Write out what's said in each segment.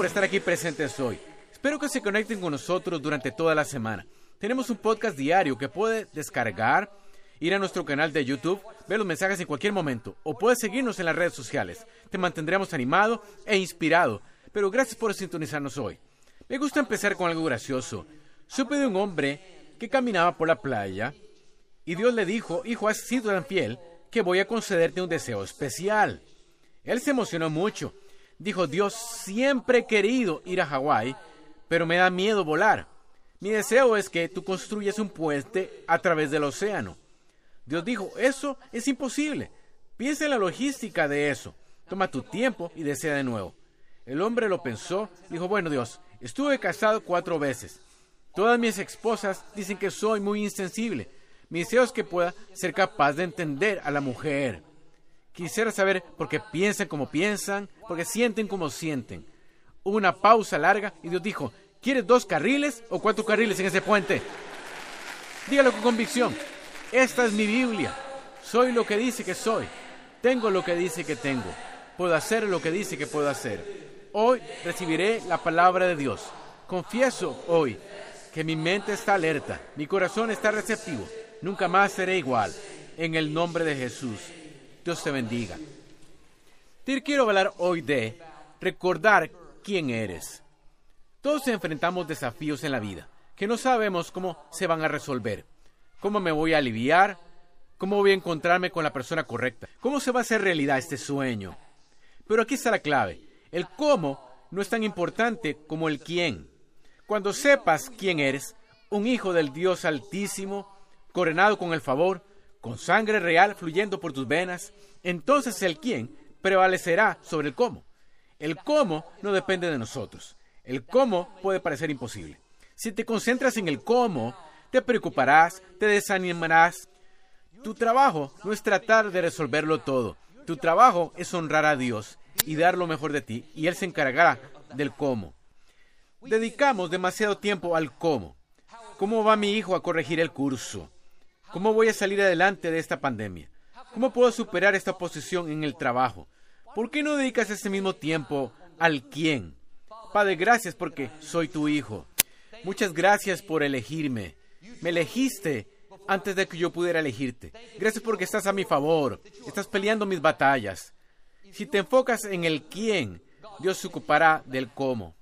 Por estar aquí presentes hoy. Espero que se conecten con nosotros durante toda la semana. Tenemos un podcast diario que puede descargar, ir a nuestro canal de YouTube, ver los mensajes en cualquier momento o puedes seguirnos en las redes sociales. Te mantendremos animado e inspirado. Pero gracias por sintonizarnos hoy. Me gusta empezar con algo gracioso. Supe de un hombre que caminaba por la playa y Dios le dijo, hijo, has sido tan fiel que voy a concederte un deseo especial. Él se emocionó mucho. Dijo, Dios, siempre he querido ir a Hawái, pero me da miedo volar. Mi deseo es que tú construyas un puente a través del océano. Dios dijo, eso es imposible. Piensa en la logística de eso. Toma tu tiempo y desea de nuevo. El hombre lo pensó, dijo, bueno Dios, estuve casado cuatro veces. Todas mis esposas dicen que soy muy insensible. Mi deseo es que pueda ser capaz de entender a la mujer. Quisiera saber por qué piensan como piensan, porque sienten como sienten. Hubo una pausa larga y Dios dijo, ¿quieres dos carriles o cuatro carriles en ese puente? Dígalo con convicción. Esta es mi Biblia. Soy lo que dice que soy. Tengo lo que dice que tengo. Puedo hacer lo que dice que puedo hacer. Hoy recibiré la palabra de Dios. Confieso hoy que mi mente está alerta, mi corazón está receptivo. Nunca más seré igual. En el nombre de Jesús. Dios te bendiga. Te quiero hablar hoy de recordar quién eres. Todos enfrentamos desafíos en la vida que no sabemos cómo se van a resolver. ¿Cómo me voy a aliviar? ¿Cómo voy a encontrarme con la persona correcta? ¿Cómo se va a hacer realidad este sueño? Pero aquí está la clave. El cómo no es tan importante como el quién. Cuando sepas quién eres, un hijo del Dios Altísimo, coronado con el favor, con sangre real fluyendo por tus venas, entonces el quién prevalecerá sobre el cómo. El cómo no depende de nosotros. El cómo puede parecer imposible. Si te concentras en el cómo, te preocuparás, te desanimarás. Tu trabajo no es tratar de resolverlo todo. Tu trabajo es honrar a Dios y dar lo mejor de ti, y Él se encargará del cómo. Dedicamos demasiado tiempo al cómo. ¿Cómo va mi hijo a corregir el curso? ¿Cómo voy a salir adelante de esta pandemia? ¿Cómo puedo superar esta posición en el trabajo? ¿Por qué no dedicas ese mismo tiempo al quién? Padre, gracias porque soy tu hijo. Muchas gracias por elegirme. Me elegiste antes de que yo pudiera elegirte. Gracias porque estás a mi favor. Estás peleando mis batallas. Si te enfocas en el quién, Dios se ocupará del cómo.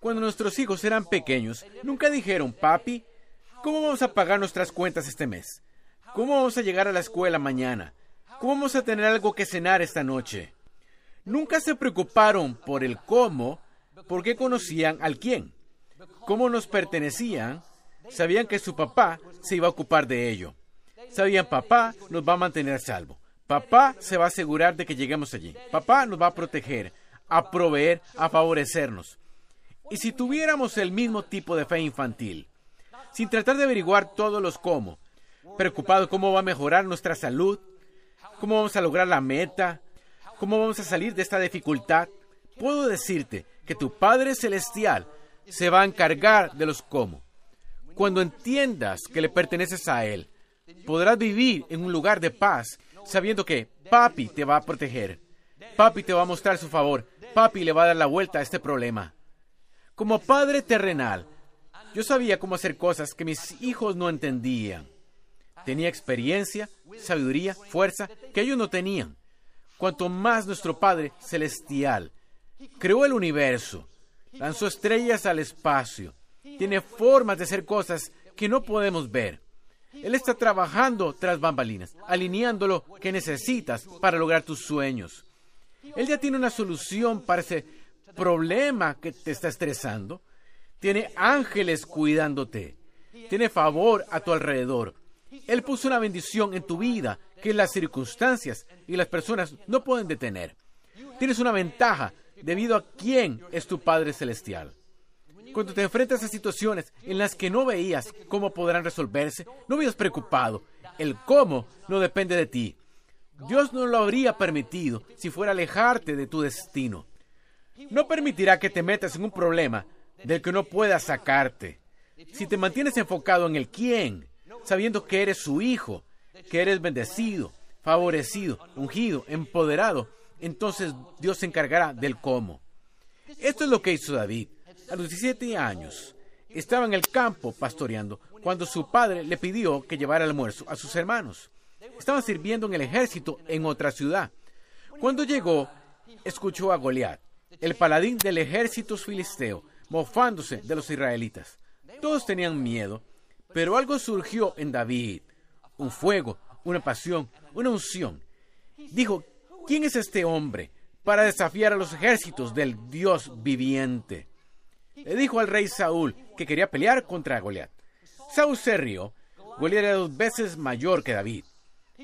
Cuando nuestros hijos eran pequeños, nunca dijeron, papi, ¿cómo vamos a pagar nuestras cuentas este mes? ¿Cómo vamos a llegar a la escuela mañana? ¿Cómo vamos a tener algo que cenar esta noche? Nunca se preocuparon por el cómo porque conocían al quién. Cómo nos pertenecían, sabían que su papá se iba a ocupar de ello. Sabían papá nos va a mantener a salvo. Papá se va a asegurar de que lleguemos allí. Papá nos va a proteger, a proveer, a favorecernos. Y si tuviéramos el mismo tipo de fe infantil, sin tratar de averiguar todos los cómo, preocupado cómo va a mejorar nuestra salud, cómo vamos a lograr la meta, cómo vamos a salir de esta dificultad, puedo decirte que tu Padre Celestial se va a encargar de los cómo. Cuando entiendas que le perteneces a Él, podrás vivir en un lugar de paz sabiendo que Papi te va a proteger. Papi te va a mostrar su favor. Papi le va a dar la vuelta a este problema. Como padre terrenal, yo sabía cómo hacer cosas que mis hijos no entendían. Tenía experiencia, sabiduría, fuerza que ellos no tenían. Cuanto más nuestro Padre Celestial creó el universo, lanzó estrellas al espacio, tiene formas de hacer cosas que no podemos ver. Él está trabajando tras bambalinas, alineando lo que necesitas para lograr tus sueños. Él ya tiene una solución para ese problema que te está estresando. Tiene ángeles cuidándote. Tiene favor a tu alrededor. Él puso una bendición en tu vida que las circunstancias y las personas no pueden detener. Tienes una ventaja debido a quién es tu Padre Celestial. Cuando te enfrentas a situaciones en las que no veías cómo podrán resolverse, no vivas preocupado. El cómo no depende de ti. Dios no lo habría permitido si fuera alejarte de tu destino. No permitirá que te metas en un problema del que no puedas sacarte. Si te mantienes enfocado en el quién, sabiendo que eres su hijo, que eres bendecido, favorecido, ungido, empoderado, entonces Dios se encargará del cómo. Esto es lo que hizo David. A los 17 años estaba en el campo pastoreando cuando su padre le pidió que llevara almuerzo a sus hermanos. Estaban sirviendo en el ejército en otra ciudad. Cuando llegó, escuchó a Goliat, el paladín del ejército filisteo, mofándose de los israelitas. Todos tenían miedo, pero algo surgió en David, un fuego, una pasión, una unción. Dijo, ¿quién es este hombre para desafiar a los ejércitos del Dios viviente? Le dijo al rey Saúl que quería pelear contra Goliat. Saúl se rió. Goliat era dos veces mayor que David.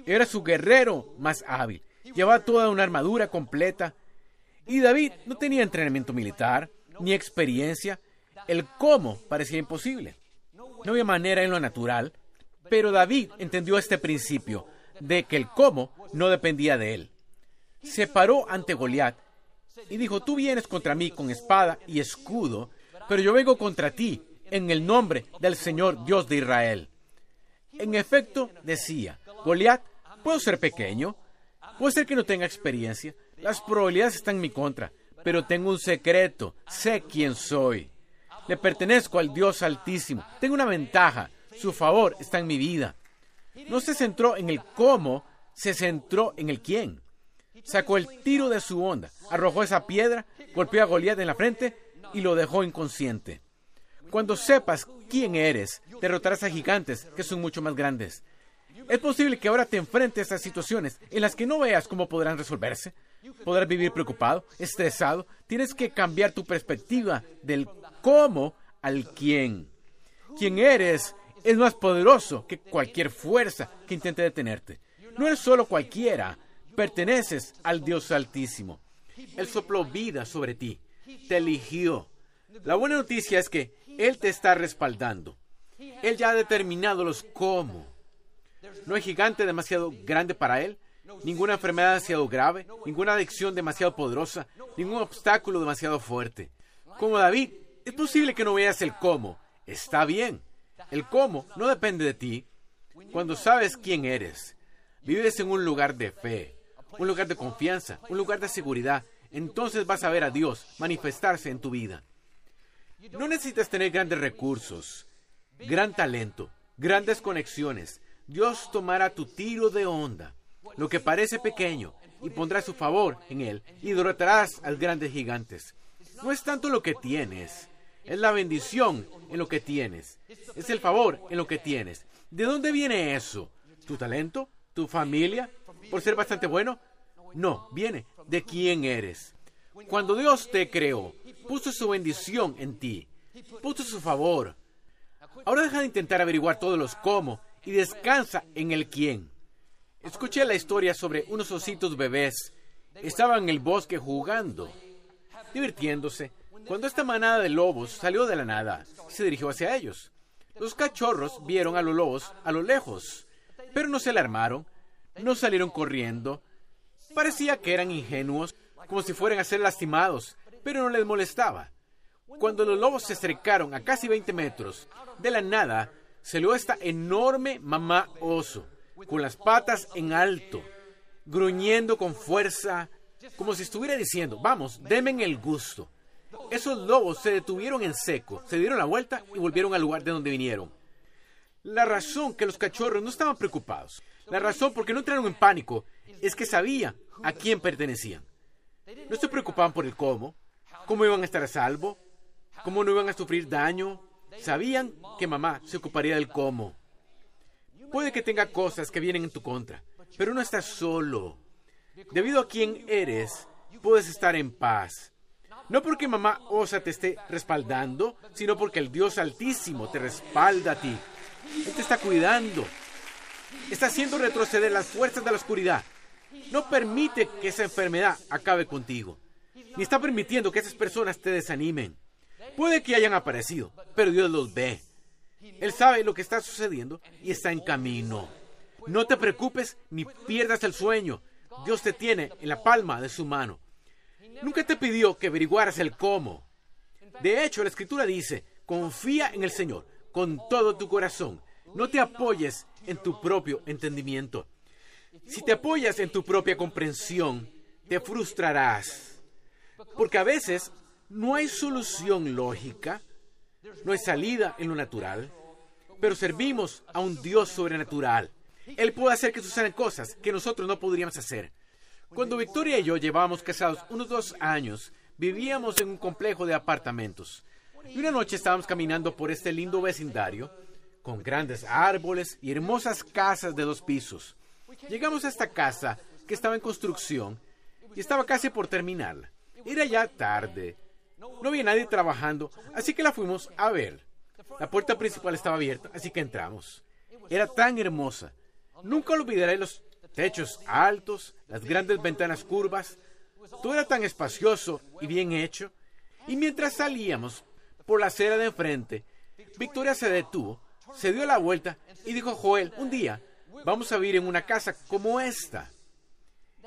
Era su guerrero más hábil. Llevaba toda una armadura completa. Y David no tenía entrenamiento militar, ni experiencia. El cómo parecía imposible. No había manera en lo natural, pero David entendió este principio de que el cómo no dependía de él. Se paró ante Goliat y dijo, tú vienes contra mí con espada y escudo, pero yo vengo contra ti en el nombre del Señor Dios de Israel. En efecto, decía, Goliat, puedo ser pequeño, puede ser que no tenga experiencia, las probabilidades están en mi contra, pero tengo un secreto, sé quién soy. Le pertenezco al Dios Altísimo, tengo una ventaja, su favor está en mi vida. No se centró en el cómo, se centró en el quién. Sacó el tiro de su onda, arrojó esa piedra, golpeó a Goliat en la frente y lo dejó inconsciente. Cuando sepas quién eres, derrotarás a gigantes que son mucho más grandes. Es posible que ahora te enfrentes a situaciones en las que no veas cómo podrán resolverse. Podrás vivir preocupado, estresado. Tienes que cambiar tu perspectiva del cómo al quién. Quién eres es más poderoso que cualquier fuerza que intente detenerte. No eres solo cualquiera, perteneces al Dios Altísimo. Él sopló vida sobre ti, te eligió. La buena noticia es que Él te está respaldando. Él ya ha determinado los cómo. No hay gigante demasiado grande para Él, ninguna enfermedad demasiado grave, ninguna adicción demasiado poderosa, ningún obstáculo demasiado fuerte. Como David, es posible que no veas el cómo. Está bien. El cómo no depende de ti. Cuando sabes quién eres, vives en un lugar de fe, un lugar de confianza, un lugar de seguridad, entonces vas a ver a Dios manifestarse en tu vida. No necesitas tener grandes recursos, gran talento, grandes conexiones. Dios tomará tu tiro de onda, lo que parece pequeño, y pondrá su favor en él y derrotarás a grandes gigantes. No es tanto lo que tienes, es la bendición en lo que tienes, es el favor en lo que tienes. ¿De dónde viene eso? ¿Tu talento? ¿Tu familia? ¿Por ser bastante bueno? No, viene de quién eres. Cuando Dios te creó, puso su bendición en ti, puso su favor. Ahora deja de intentar averiguar todos los cómo y descansa en el quién. Escuché la historia sobre unos ositos bebés. Estaban en el bosque jugando, divirtiéndose, cuando esta manada de lobos salió de la nada y se dirigió hacia ellos. Los cachorros vieron a los lobos a lo lejos, pero no se alarmaron, no salieron corriendo. Parecía que eran ingenuos, como si fueran a ser lastimados, pero no les molestaba. Cuando los lobos se acercaron a casi 20 metros, de la nada salió esta enorme mamá oso, con las patas en alto, gruñendo con fuerza, como si estuviera diciendo, vamos, denme el gusto. Esos lobos se detuvieron en seco, se dieron la vuelta y volvieron al lugar de donde vinieron. La razón que los cachorros no estaban preocupados, la razón por qué no entraron en pánico, es que sabían a quién pertenecían. No se preocupaban por el cómo, cómo iban a estar a salvo, cómo no iban a sufrir daño. Sabían que mamá se ocuparía del cómo. Puede que tenga cosas que vienen en tu contra, pero no estás solo. Debido a quién eres, puedes estar en paz. No porque mamá Osa te esté respaldando, sino porque el Dios Altísimo te respalda a ti. Él te está cuidando. Está haciendo retroceder las fuerzas de la oscuridad. no permite que esa enfermedad acabe contigo, ni está permitiendo que esas personas te desanimen. Puede que hayan aparecido, pero Dios los ve. Él sabe lo que está sucediendo y está en camino. No te preocupes ni pierdas el sueño. Dios te tiene en la palma de su mano. Nunca te pidió que averiguaras el cómo. De hecho, la escritura dice, confía en el Señor con todo tu corazón. No te apoyes en tu propio entendimiento. Si te apoyas en tu propia comprensión, te frustrarás. Porque a veces no hay solución lógica, no hay salida en lo natural, pero servimos a un Dios sobrenatural. Él puede hacer que sucedan cosas que nosotros no podríamos hacer. Cuando Victoria y yo llevábamos casados unos dos años, vivíamos en un complejo de apartamentos. Y una noche estábamos caminando por este lindo vecindario, con grandes árboles y hermosas casas de dos pisos. Llegamos a esta casa que estaba en construcción y estaba casi por terminar. Era ya tarde. No había nadie trabajando, así que la fuimos a ver. La puerta principal estaba abierta, así que entramos. Era tan hermosa. Nunca olvidaré los techos altos, las grandes ventanas curvas. Todo era tan espacioso y bien hecho. Y mientras salíamos por la acera de enfrente, Victoria se detuvo, se dio la vuelta y dijo, Joel, un día vamos a vivir en una casa como esta.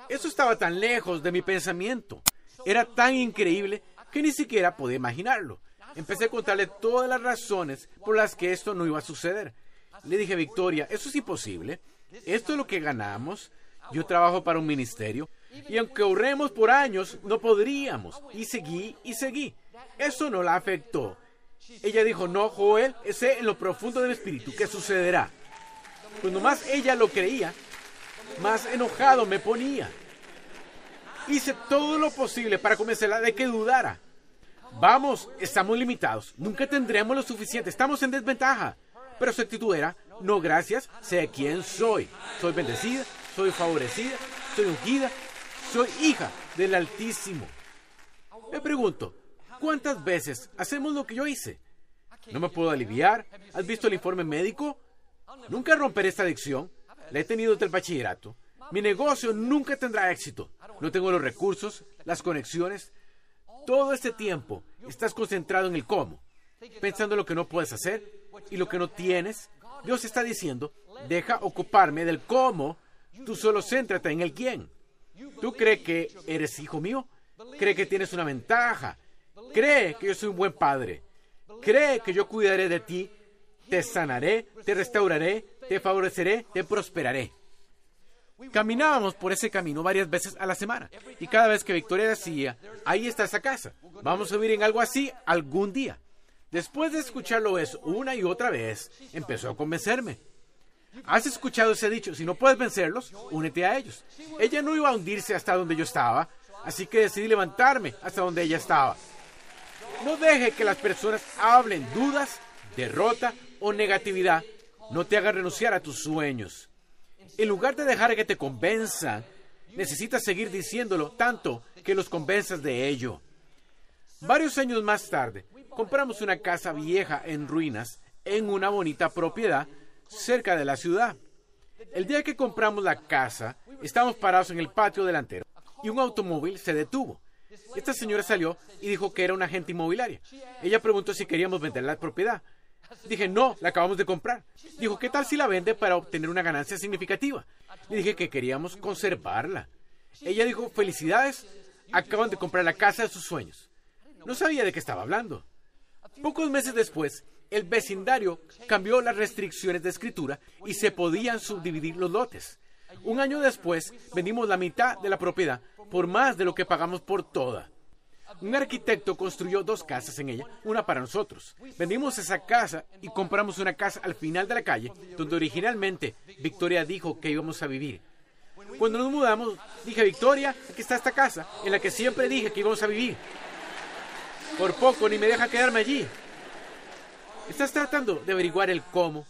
Eso estaba tan lejos de mi pensamiento. Era tan increíble que ni siquiera podía imaginarlo. Empecé a contarle todas las razones por las que esto no iba a suceder. Le dije, Victoria, eso es imposible. Esto es lo que ganamos. Yo trabajo para un ministerio. Y aunque ahorremos por años, no podríamos. Y seguí y seguí. Eso no la afectó. Ella dijo, no, Joel, sé en lo profundo del espíritu que sucederá. Cuando más ella lo creía, más enojado me ponía. Hice todo lo posible para convencerla de que dudara. Vamos, estamos limitados. Nunca tendremos lo suficiente. Estamos en desventaja. Pero su actitud era, no gracias, sé quién soy. Soy bendecida, soy favorecida, soy ungida, soy hija del Altísimo. Me pregunto, ¿cuántas veces hacemos lo que yo hice? ¿No me puedo aliviar? ¿Has visto el informe médico? Nunca romperé esta adicción. La he tenido desde el bachillerato. Mi negocio nunca tendrá éxito. No tengo los recursos, las conexiones. Todo este tiempo estás concentrado en el cómo, pensando en lo que no puedes hacer y lo que no tienes. Dios está diciendo, deja ocuparme del cómo, tú solo céntrate en el quién. ¿Tú crees que eres hijo mío? ¿Cree que tienes una ventaja? ¿Cree que yo soy un buen padre? ¿Cree que yo cuidaré de ti? Te sanaré, te restauraré, te favoreceré, te prosperaré. Caminábamos por ese camino varias veces a la semana y cada vez que Victoria decía, ahí está esa casa, vamos a vivir en algo así algún día. Después de escucharlo eso una y otra vez, empezó a convencerme. ¿Has escuchado ese dicho? Si no puedes vencerlos, únete a ellos. Ella no iba a hundirse hasta donde yo estaba, así que decidí levantarme hasta donde ella estaba. No deje que las personas hablen dudas, derrota o negatividad. No te hagan renunciar a tus sueños. En lugar de dejar que te convenzan, necesitas seguir diciéndolo tanto que los convenzas de ello. Varios años más tarde, compramos una casa vieja en ruinas en una bonita propiedad cerca de la ciudad. El día que compramos la casa, estábamos parados en el patio delantero y un automóvil se detuvo. Esta señora salió y dijo que era una agente inmobiliaria. Ella preguntó si queríamos vender la propiedad. Dije, no, la acabamos de comprar. Dijo, ¿qué tal si la vende para obtener una ganancia significativa? Le dije que queríamos conservarla. Ella dijo, felicidades, acaban de comprar la casa de sus sueños. No sabía de qué estaba hablando. Pocos meses después, el vecindario cambió las restricciones de escritura y se podían subdividir los lotes. Un año después, vendimos la mitad de la propiedad por más de lo que pagamos por toda. Un arquitecto construyó dos casas en ella, una para nosotros. Vendimos esa casa y compramos una casa al final de la calle, donde originalmente Victoria dijo que íbamos a vivir. Cuando nos mudamos, dije, Victoria, aquí está esta casa, en la que siempre dije que íbamos a vivir. Por poco ni me deja quedarme allí. Estás tratando de averiguar el cómo.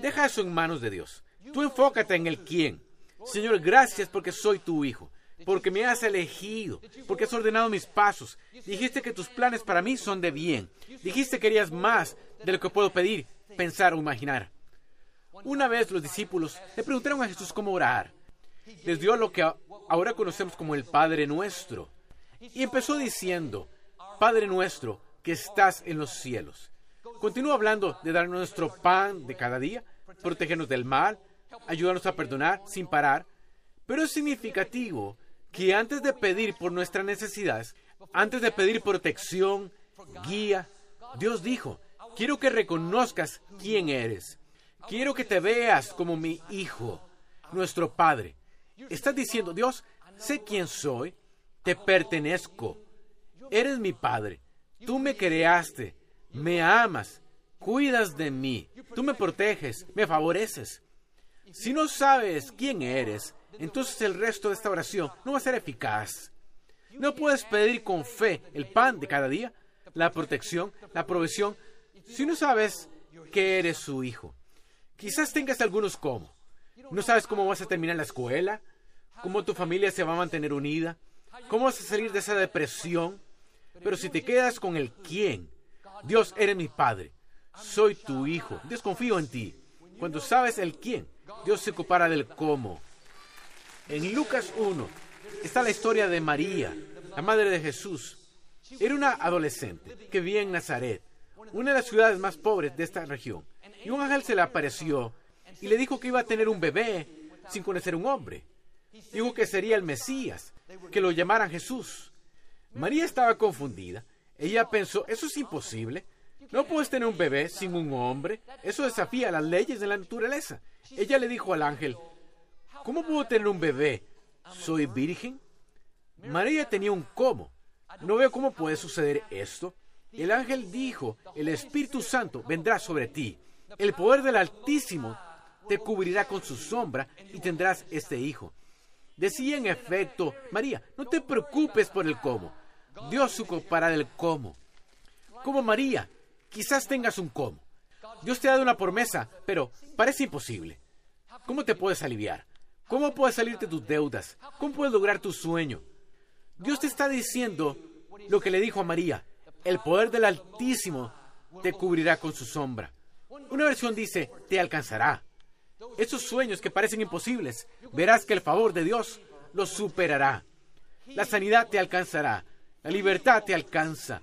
Deja eso en manos de Dios. Tú enfócate en el quién. Señor, gracias porque soy tu hijo porque me has elegido, porque has ordenado mis pasos. Dijiste que tus planes para mí son de bien. Dijiste que querías más de lo que puedo pedir, pensar o imaginar. Una vez los discípulos le preguntaron a Jesús cómo orar. Les dio lo que ahora conocemos como el Padre nuestro. Y empezó diciendo, Padre nuestro que estás en los cielos. Continúa hablando de dar nuestro pan de cada día, protegernos del mal, ayudarnos a perdonar sin parar. Pero es significativo que antes de pedir por nuestras necesidades, antes de pedir protección, guía, Dios dijo, quiero que reconozcas quién eres. Quiero que te veas como mi hijo, nuestro Padre. Estás diciendo, Dios, sé quién soy, te pertenezco. Eres mi Padre. Tú me creaste, me amas, cuidas de mí, tú me proteges, me favoreces. Si no sabes quién eres, entonces el resto de esta oración no va a ser eficaz. No puedes pedir con fe el pan de cada día, la protección, la provisión, si no sabes que eres su hijo. Quizás tengas algunos cómo. No sabes cómo vas a terminar la escuela, cómo tu familia se va a mantener unida, cómo vas a salir de esa depresión. Pero si te quedas con el quién, Dios eres mi Padre, soy tu hijo, Dios confío en ti. Cuando sabes el quién, Dios se ocupará del cómo. En Lucas 1 está la historia de María, la madre de Jesús. Era una adolescente que vivía en Nazaret, una de las ciudades más pobres de esta región. Y un ángel se le apareció y le dijo que iba a tener un bebé sin conocer un hombre. Dijo que sería el Mesías, que lo llamaran Jesús. María estaba confundida. Ella pensó, eso es imposible. No puedes tener un bebé sin un hombre. Eso desafía las leyes de la naturaleza. Ella le dijo al ángel, ¿cómo puedo tener un bebé? ¿Soy virgen? María tenía un cómo. No veo cómo puede suceder esto. El ángel dijo, el Espíritu Santo vendrá sobre ti. El poder del Altísimo te cubrirá con su sombra y tendrás este hijo. Decía en efecto, María, no te preocupes por el cómo. Dios se ocupará del cómo. Como María, quizás tengas un cómo. Dios te ha dado una promesa, pero parece imposible. ¿Cómo te puedes aliviar? ¿Cómo puedes salirte de tus deudas? ¿Cómo puedes lograr tu sueño? Dios te está diciendo lo que le dijo a María. El poder del Altísimo te cubrirá con su sombra. Una versión dice, te alcanzará. Esos sueños que parecen imposibles, verás que el favor de Dios los superará. La sanidad te alcanzará. La libertad te alcanza.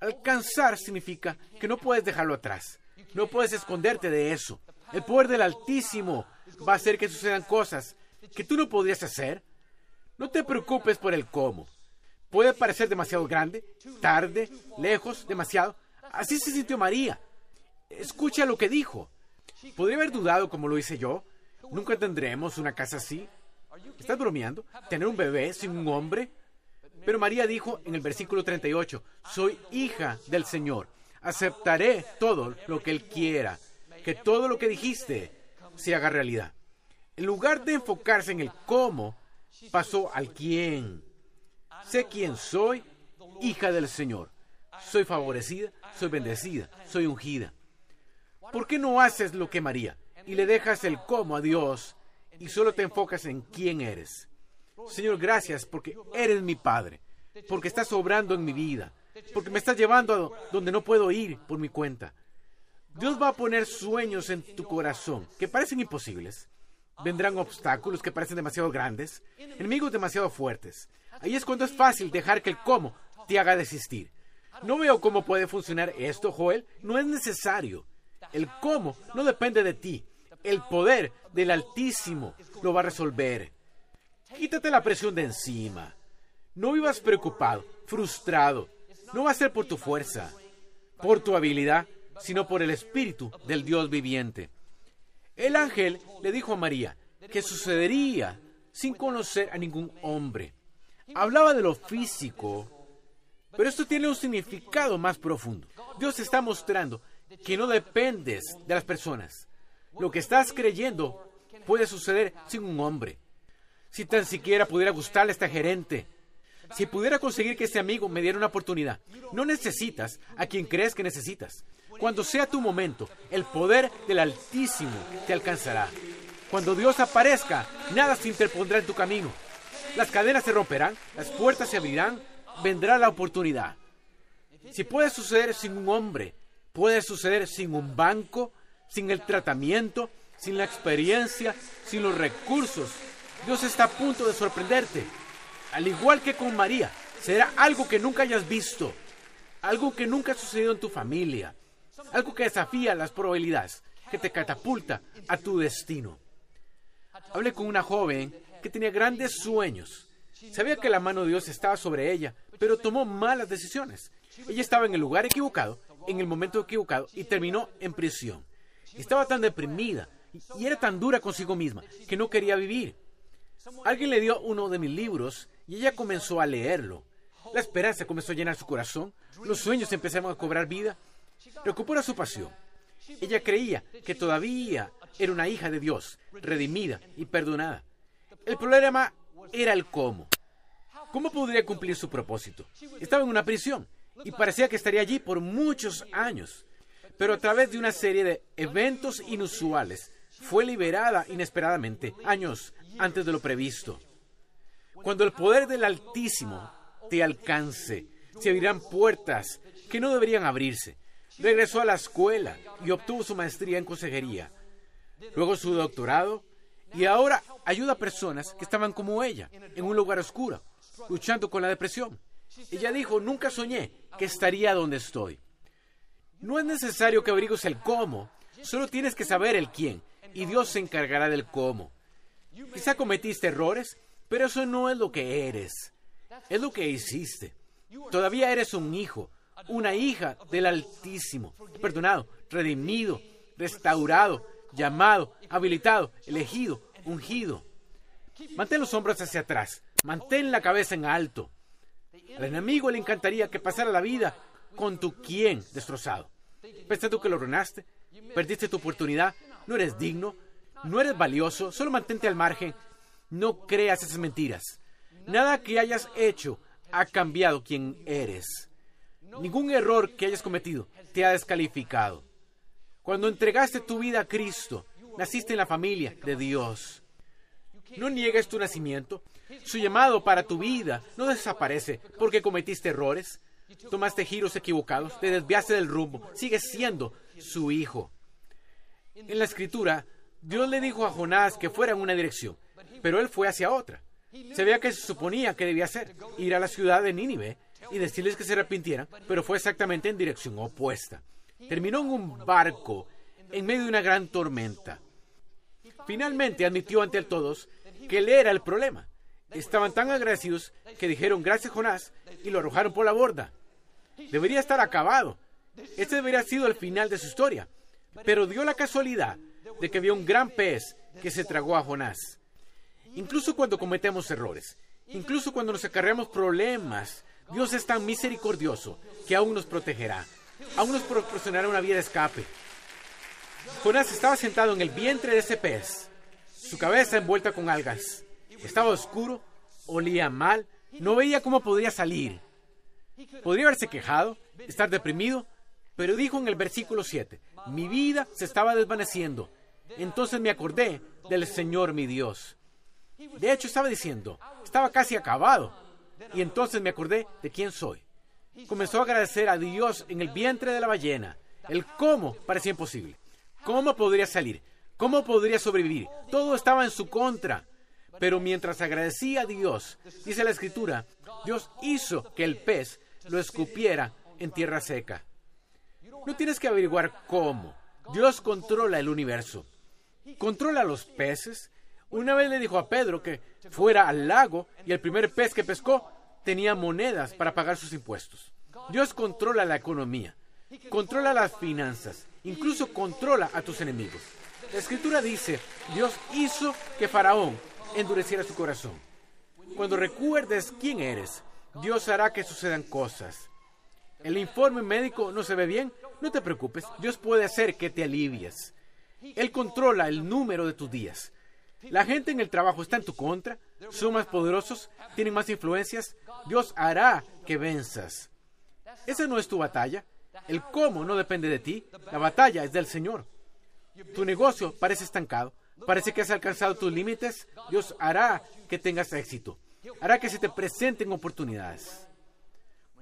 Alcanzar significa que no puedes dejarlo atrás. No puedes esconderte de eso. El poder del Altísimo va a hacer que sucedan cosas que tú no podrías hacer. No te preocupes por el cómo. Puede parecer demasiado grande, tarde, lejos, demasiado. Así se sintió María. Escucha lo que dijo. Podría haber dudado como lo hice yo. Nunca tendremos una casa así. ¿Estás bromeando? ¿Tener un bebé sin un hombre? Pero María dijo en el versículo 38, soy hija del Señor. Aceptaré todo lo que Él quiera. Que todo lo que dijiste se haga realidad. En lugar de enfocarse en el cómo, pasó al quién. Sé quién soy, hija del Señor. Soy favorecida, soy bendecida, soy ungida. ¿Por qué no haces lo que María y le dejas el cómo a Dios y solo te enfocas en quién eres? Señor, gracias porque eres mi Padre, porque estás obrando en mi vida, porque me estás llevando a donde no puedo ir por mi cuenta. Dios va a poner sueños en tu corazón que parecen imposibles. Vendrán obstáculos que parecen demasiado grandes, enemigos demasiado fuertes. Ahí es cuando es fácil dejar que el cómo te haga desistir. No veo cómo puede funcionar esto, Joel. No es necesario. El cómo no depende de ti. El poder del Altísimo lo va a resolver. Quítate la presión de encima. No vivas preocupado, frustrado. No va a ser por tu fuerza, por tu habilidad, sino por el Espíritu del Dios viviente. El ángel le dijo a María que sucedería sin conocer a ningún hombre. Hablaba de lo físico, pero esto tiene un significado más profundo. Dios está mostrando que no dependes de las personas. Lo que estás creyendo puede suceder sin un hombre. Si tan siquiera pudiera gustarle a este gerente, si pudiera conseguir que este amigo me diera una oportunidad, no necesitas a quien crees que necesitas. Cuando sea tu momento, el poder del Altísimo te alcanzará. Cuando Dios aparezca, nada se interpondrá en tu camino. Las cadenas se romperán, las puertas se abrirán, vendrá la oportunidad. Si puede suceder sin un hombre, puede suceder sin un banco, sin el tratamiento, sin la experiencia, sin los recursos. Dios está a punto de sorprenderte. Al igual que con María, será algo que nunca hayas visto, algo que nunca ha sucedido en tu familia, algo que desafía las probabilidades, que te catapulta a tu destino. Hablé con una joven que tenía grandes sueños. Sabía que la mano de Dios estaba sobre ella, pero tomó malas decisiones. Ella estaba en el lugar equivocado, en el momento equivocado, y terminó en prisión. Estaba tan deprimida y era tan dura consigo misma que no quería vivir. Alguien le dio uno de mis libros y ella comenzó a leerlo. La esperanza comenzó a llenar su corazón, los sueños empezaron a cobrar vida, recuperó su pasión. Ella creía que todavía era una hija de Dios, redimida y perdonada. El problema era el cómo. ¿Cómo podría cumplir su propósito? Estaba en una prisión y parecía que estaría allí por muchos años. Pero a través de una serie de eventos inusuales, fue liberada inesperadamente años antes de lo previsto. Cuando el poder del Altísimo te alcance, se abrirán puertas que no deberían abrirse. Regresó a la escuela y obtuvo su maestría en consejería, luego su doctorado y ahora ayuda a personas que estaban como ella, en un lugar oscuro, luchando con la depresión. Ella dijo, nunca soñé que estaría donde estoy. No es necesario que averigues el cómo, solo tienes que saber el quién, y Dios se encargará del cómo. Quizá cometiste errores, pero eso no es lo que eres, es lo que hiciste. Todavía eres un hijo, una hija del Altísimo, perdonado, redimido, restaurado, llamado, habilitado, elegido, ungido. Mantén los hombros hacia atrás, mantén la cabeza en alto. Al enemigo le encantaría que pasara la vida con tu quién destrozado. tú que lo arruinaste, perdiste tu oportunidad, no eres digno, no eres valioso, solo mantente al margen. No creas esas mentiras. Nada que hayas hecho ha cambiado quién eres. Ningún error que hayas cometido te ha descalificado. Cuando entregaste tu vida a Cristo, naciste en la familia de Dios. No niegues tu nacimiento. Su llamado para tu vida no desaparece porque cometiste errores, tomaste giros equivocados, te desviaste del rumbo. Sigues siendo su hijo. En la escritura, Dios le dijo a Jonás que fuera en una dirección, pero él fue hacia otra. Se veía que se suponía que debía hacer, ir a la ciudad de Nínive y decirles que se arrepintieran, pero fue exactamente en dirección opuesta. Terminó en un barco en medio de una gran tormenta. Finalmente admitió ante todos que él era el problema. Estaban tan agradecidos que dijeron gracias Jonás y lo arrojaron por la borda. Debería estar acabado. Este debería haber sido el final de su historia. Pero dio la casualidad de que había un gran pez que se tragó a Jonás. Incluso cuando cometemos errores, incluso cuando nos acarreamos problemas, Dios es tan misericordioso que aún nos protegerá, aún nos proporcionará una vía de escape. Jonás estaba sentado en el vientre de ese pez, su cabeza envuelta con algas. Estaba oscuro, olía mal, no veía cómo podría salir. Podría haberse quejado, estar deprimido, pero dijo en el versículo 7, mi vida se estaba desvaneciendo. Entonces me acordé del Señor mi Dios. De hecho, estaba diciendo, estaba casi acabado. Y entonces me acordé de quién soy. Comenzó a agradecer a Dios en el vientre de la ballena. El cómo parecía imposible. ¿Cómo podría salir? ¿Cómo podría sobrevivir? Todo estaba en su contra. Pero mientras agradecía a Dios, dice la escritura, Dios hizo que el pez lo escupiera en tierra seca. No tienes que averiguar cómo. Dios controla el universo. Controla los peces. Una vez le dijo a Pedro que fuera al lago y el primer pez que pescó tenía monedas para pagar sus impuestos. Dios controla la economía, controla las finanzas, incluso controla a tus enemigos. La escritura dice, Dios hizo que Faraón endureciera su corazón. Cuando recuerdes quién eres, Dios hará que sucedan cosas. El informe médico no se ve bien, no te preocupes, Dios puede hacer que te alivies. Él controla el número de tus días. La gente en el trabajo está en tu contra, son más poderosos, tienen más influencias. Dios hará que venzas. Esa no es tu batalla. El cómo no depende de ti. La batalla es del Señor. Tu negocio parece estancado. Parece que has alcanzado tus límites. Dios hará que tengas éxito. Hará que se te presenten oportunidades.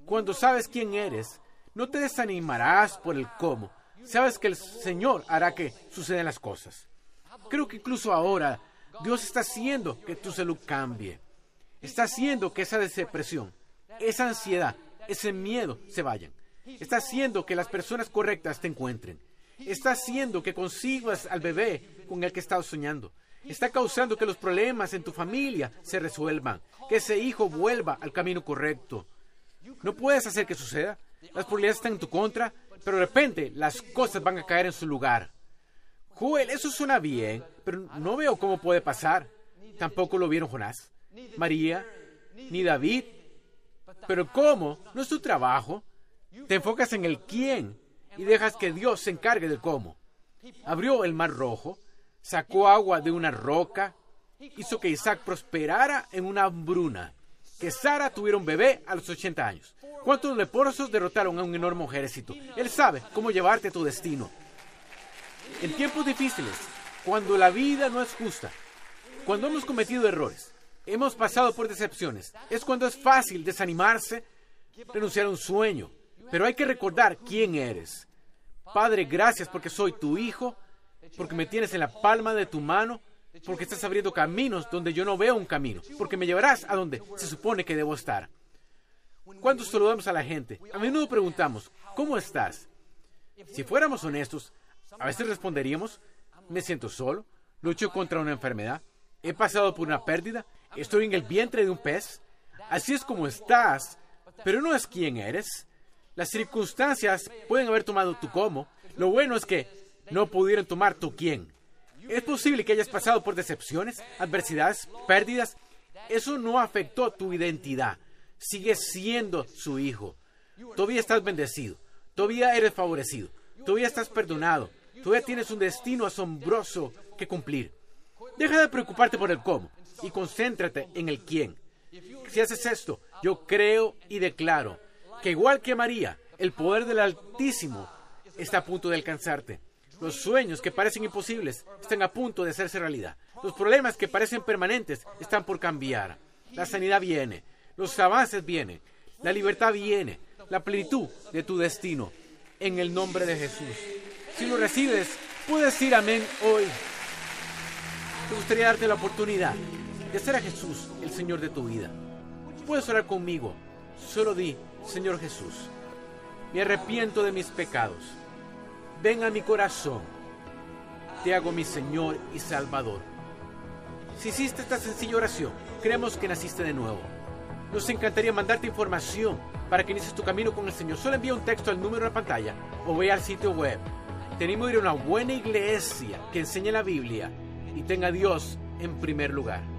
Cuando sabes quién eres, no te desanimarás por el cómo. Sabes que el Señor hará que sucedan las cosas. Creo que incluso ahora Dios está haciendo que tu salud cambie. Está haciendo que esa depresión, esa ansiedad, ese miedo se vayan. Está haciendo que las personas correctas te encuentren. Está haciendo que consigas al bebé con el que estás soñando. Está causando que los problemas en tu familia se resuelvan, que ese hijo vuelva al camino correcto. No puedes hacer que suceda. Las probabilidades están en tu contra, pero de repente las cosas van a caer en su lugar. Joel, eso suena bien, pero no veo cómo puede pasar. Tampoco lo vieron Jonás, María, ni David. Pero ¿cómo? No es tu trabajo. Te enfocas en el quién y dejas que Dios se encargue del cómo. Abrió el mar rojo, sacó agua de una roca, hizo que Isaac prosperara en una hambruna, que Sara tuviera un bebé a los 80 años. ¿Cuántos leprosos derrotaron a un enorme ejército? Él sabe cómo llevarte a tu destino. En tiempos difíciles, cuando la vida no es justa, cuando hemos cometido errores, hemos pasado por decepciones, es cuando es fácil desanimarse, renunciar a un sueño, pero hay que recordar quién eres. Padre, gracias porque soy tu hijo, porque me tienes en la palma de tu mano, porque estás abriendo caminos donde yo no veo un camino, porque me llevarás a donde se supone que debo estar. Cuando saludamos a la gente, a menudo preguntamos, ¿cómo estás? Si fuéramos honestos, a veces responderíamos, me siento solo, lucho contra una enfermedad, he pasado por una pérdida, estoy en el vientre de un pez. Así es como estás, pero no es quién eres. Las circunstancias pueden haber tomado tu cómo. Lo bueno es que no pudieron tomar tu quién. Es posible que hayas pasado por decepciones, adversidades, pérdidas. Eso no afectó tu identidad. Sigues siendo su hijo. Todavía estás bendecido. Todavía eres favorecido. Todavía estás perdonado. Todavía tienes un destino asombroso que cumplir. Deja de preocuparte por el cómo y concéntrate en el quién. Si haces esto, yo creo y declaro que igual que María, el poder del Altísimo está a punto de alcanzarte. Los sueños que parecen imposibles están a punto de hacerse realidad. Los problemas que parecen permanentes están por cambiar. La sanidad viene, los avances vienen, la libertad viene, la plenitud de tu destino. En el nombre de Jesús. Si lo recibes, puedes decir amén hoy. Te gustaría darte la oportunidad de hacer a Jesús el Señor de tu vida. Puedes orar conmigo. Solo di, Señor Jesús, me arrepiento de mis pecados. Ven a mi corazón. Te hago mi Señor y Salvador. Si hiciste esta sencilla oración, creemos que naciste de nuevo. Nos encantaría mandarte información para que inicies tu camino con el Señor. Solo envía un texto al número de la pantalla o ve al sitio web. Tenemos que ir a una buena iglesia que enseñe la Biblia y tenga a Dios en primer lugar.